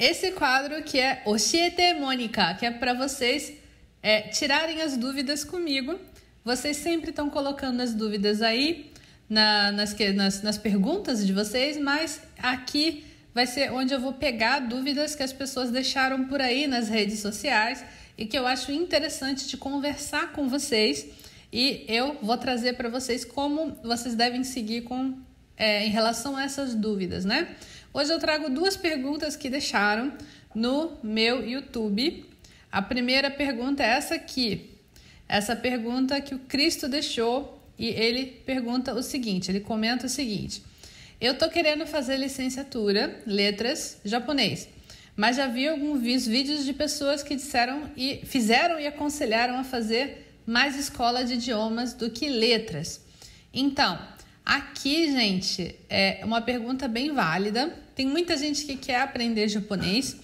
Esse quadro que é Oshiete Mônica, que é para vocês é, tirarem as dúvidas comigo. Vocês sempre estão colocando as dúvidas aí na, nas, nas, nas perguntas de vocês, mas aqui vai ser onde eu vou pegar dúvidas que as pessoas deixaram por aí nas redes sociais e que eu acho interessante de conversar com vocês. E eu vou trazer para vocês como vocês devem seguir com, é, em relação a essas dúvidas, né? Hoje eu trago duas perguntas que deixaram no meu YouTube. A primeira pergunta é essa aqui. Essa pergunta que o Cristo deixou e ele pergunta o seguinte, ele comenta o seguinte: Eu tô querendo fazer licenciatura, letras, japonês, mas já vi alguns vídeos de pessoas que disseram e fizeram e aconselharam a fazer mais escola de idiomas do que letras. Então, Aqui, gente, é uma pergunta bem válida. Tem muita gente que quer aprender japonês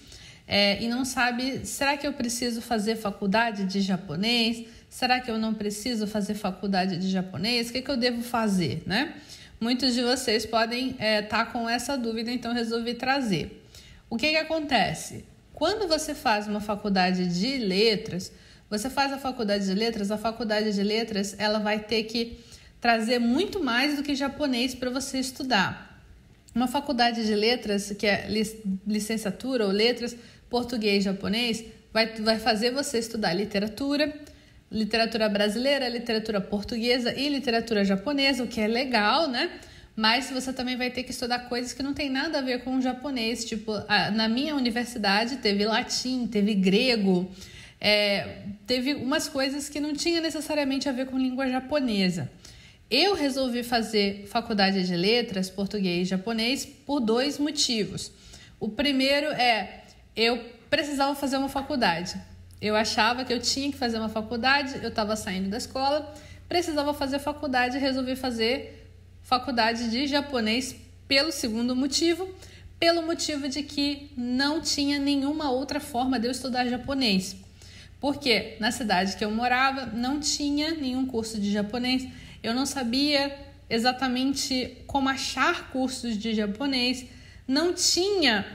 é, e não sabe: será que eu preciso fazer faculdade de japonês? Será que eu não preciso fazer faculdade de japonês? O que, que eu devo fazer, né? Muitos de vocês podem estar é, tá com essa dúvida, então resolvi trazer. O que, que acontece? Quando você faz uma faculdade de letras, você faz a faculdade de letras, a faculdade de letras ela vai ter que trazer muito mais do que japonês para você estudar. Uma faculdade de letras, que é licenciatura ou letras, português, japonês, vai, vai fazer você estudar literatura, literatura brasileira, literatura portuguesa e literatura japonesa, o que é legal, né? Mas você também vai ter que estudar coisas que não tem nada a ver com o japonês. Tipo, na minha universidade teve latim, teve grego, é, teve umas coisas que não tinha necessariamente a ver com língua japonesa. Eu resolvi fazer faculdade de letras, português e japonês por dois motivos. O primeiro é eu precisava fazer uma faculdade. Eu achava que eu tinha que fazer uma faculdade, eu estava saindo da escola, precisava fazer faculdade e resolvi fazer faculdade de japonês pelo segundo motivo, pelo motivo de que não tinha nenhuma outra forma de eu estudar japonês. Porque na cidade que eu morava não tinha nenhum curso de japonês eu não sabia exatamente como achar cursos de japonês, não tinha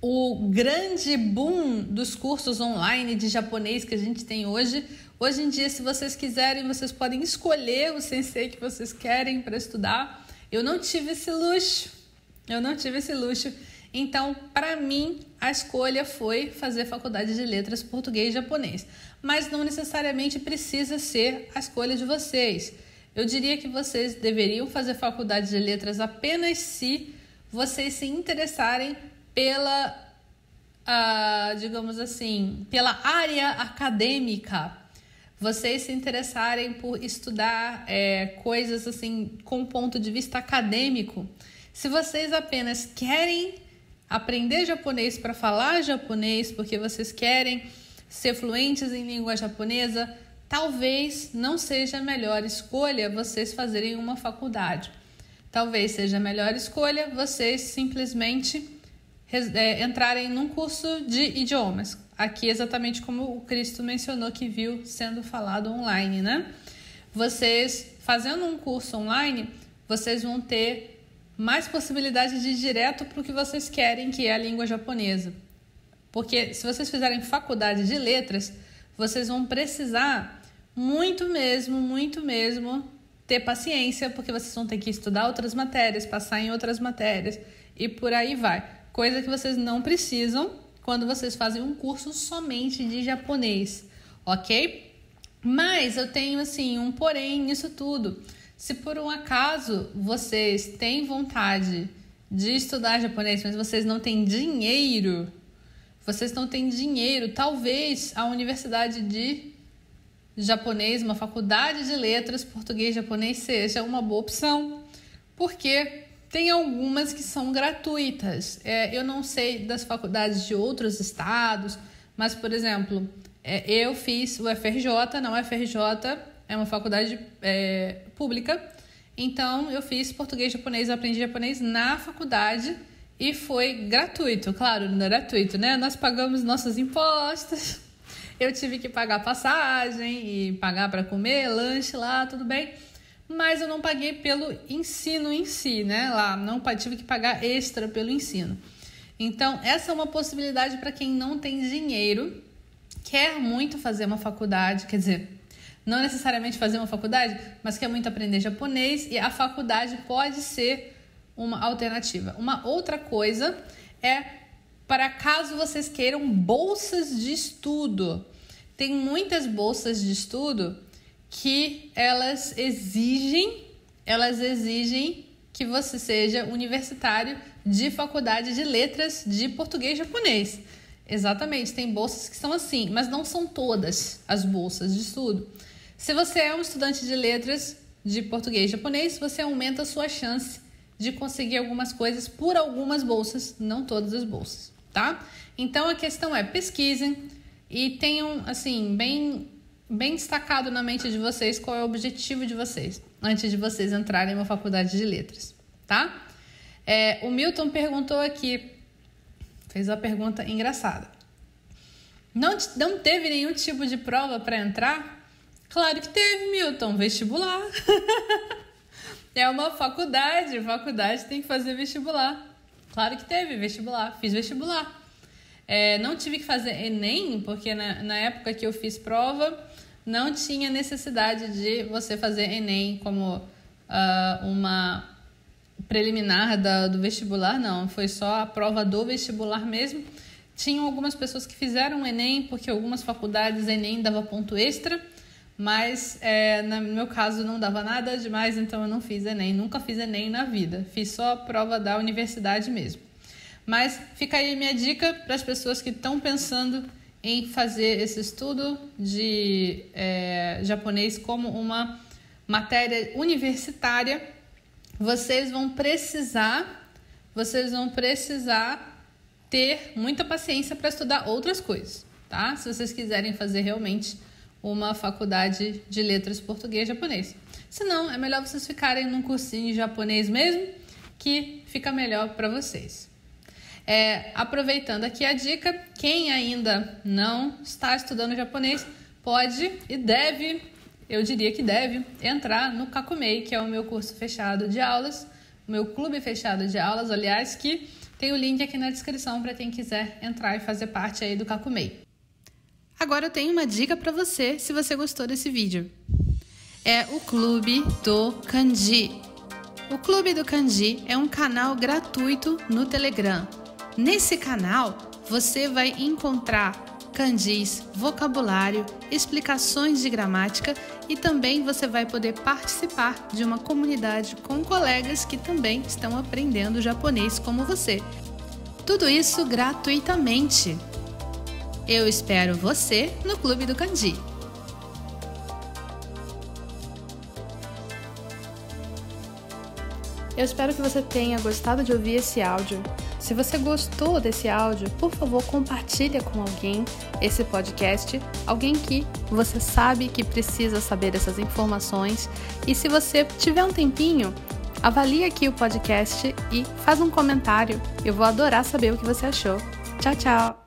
o grande boom dos cursos online de japonês que a gente tem hoje. Hoje em dia, se vocês quiserem, vocês podem escolher o sensei que vocês querem para estudar. Eu não tive esse luxo. Eu não tive esse luxo. Então, para mim, a escolha foi fazer faculdade de letras português e japonês. Mas não necessariamente precisa ser a escolha de vocês. Eu diria que vocês deveriam fazer faculdade de letras apenas se vocês se interessarem pela, uh, digamos assim, pela área acadêmica. Vocês se interessarem por estudar é, coisas assim com ponto de vista acadêmico. Se vocês apenas querem aprender japonês para falar japonês, porque vocês querem ser fluentes em língua japonesa, talvez não seja a melhor escolha vocês fazerem uma faculdade. Talvez seja a melhor escolha vocês simplesmente é, entrarem num curso de idiomas. Aqui, exatamente como o Cristo mencionou que viu sendo falado online, né? Vocês fazendo um curso online, vocês vão ter mais possibilidade de ir direto para o que vocês querem, que é a língua japonesa. Porque se vocês fizerem faculdade de letras, vocês vão precisar muito mesmo, muito mesmo ter paciência, porque vocês vão ter que estudar outras matérias, passar em outras matérias e por aí vai. Coisa que vocês não precisam quando vocês fazem um curso somente de japonês, ok? Mas eu tenho assim um porém nisso tudo. Se por um acaso vocês têm vontade de estudar japonês, mas vocês não têm dinheiro, vocês não têm dinheiro, talvez a universidade de japonês, uma faculdade de letras português japonês seja uma boa opção, porque tem algumas que são gratuitas. É, eu não sei das faculdades de outros estados, Mas, por exemplo, é, eu fiz o FRJ, não FRJ, é uma faculdade é, pública. Então, eu fiz português japonês, aprendi japonês na faculdade e foi gratuito, claro, não é gratuito, né? Nós pagamos nossos impostos. Eu tive que pagar passagem e pagar para comer, lanche lá, tudo bem. Mas eu não paguei pelo ensino em si, né? Lá, não tive que pagar extra pelo ensino. Então, essa é uma possibilidade para quem não tem dinheiro, quer muito fazer uma faculdade, quer dizer, não necessariamente fazer uma faculdade, mas quer muito aprender japonês e a faculdade pode ser uma alternativa. Uma outra coisa é para caso vocês queiram bolsas de estudo. Tem muitas bolsas de estudo que elas exigem, elas exigem que você seja universitário de faculdade de letras de português japonês. Exatamente, tem bolsas que são assim, mas não são todas as bolsas de estudo. Se você é um estudante de letras de português japonês, você aumenta a sua chance de conseguir algumas coisas por algumas bolsas, não todas as bolsas, tá? Então a questão é pesquisem e tenham assim bem bem destacado na mente de vocês qual é o objetivo de vocês antes de vocês entrarem em uma faculdade de letras, tá? É, o Milton perguntou aqui, fez uma pergunta engraçada. Não, não teve nenhum tipo de prova para entrar? Claro que teve, Milton, vestibular. é uma faculdade, faculdade tem que fazer vestibular. Claro que teve vestibular, fiz vestibular. É, não tive que fazer Enem, porque na, na época que eu fiz prova, não tinha necessidade de você fazer Enem como uh, uma preliminar da, do vestibular, não. Foi só a prova do vestibular mesmo. Tinham algumas pessoas que fizeram Enem, porque algumas faculdades Enem dava ponto extra, mas é, no meu caso não dava nada demais, então eu não fiz Enem. Nunca fiz Enem na vida. Fiz só a prova da universidade mesmo. Mas fica aí minha dica para as pessoas que estão pensando em fazer esse estudo de é, japonês como uma matéria universitária, vocês vão precisar, vocês vão precisar ter muita paciência para estudar outras coisas, tá? Se vocês quiserem fazer realmente uma faculdade de letras português e japonês. Se não, é melhor vocês ficarem num cursinho de japonês mesmo, que fica melhor para vocês. É, aproveitando aqui a dica, quem ainda não está estudando japonês pode e deve, eu diria que deve, entrar no Kakumei, que é o meu curso fechado de aulas, o meu clube fechado de aulas, aliás, que tem o link aqui na descrição para quem quiser entrar e fazer parte aí do Kakumei. Agora eu tenho uma dica para você, se você gostou desse vídeo. É o Clube do Kanji. O Clube do Kanji é um canal gratuito no Telegram Nesse canal você vai encontrar candis, vocabulário, explicações de gramática e também você vai poder participar de uma comunidade com colegas que também estão aprendendo japonês como você. Tudo isso gratuitamente. Eu espero você no Clube do Kanji. Eu espero que você tenha gostado de ouvir esse áudio. Se você gostou desse áudio, por favor, compartilhe com alguém esse podcast, alguém que você sabe que precisa saber essas informações. E se você tiver um tempinho, avalie aqui o podcast e faz um comentário. Eu vou adorar saber o que você achou. Tchau, tchau!